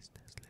estás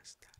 ました。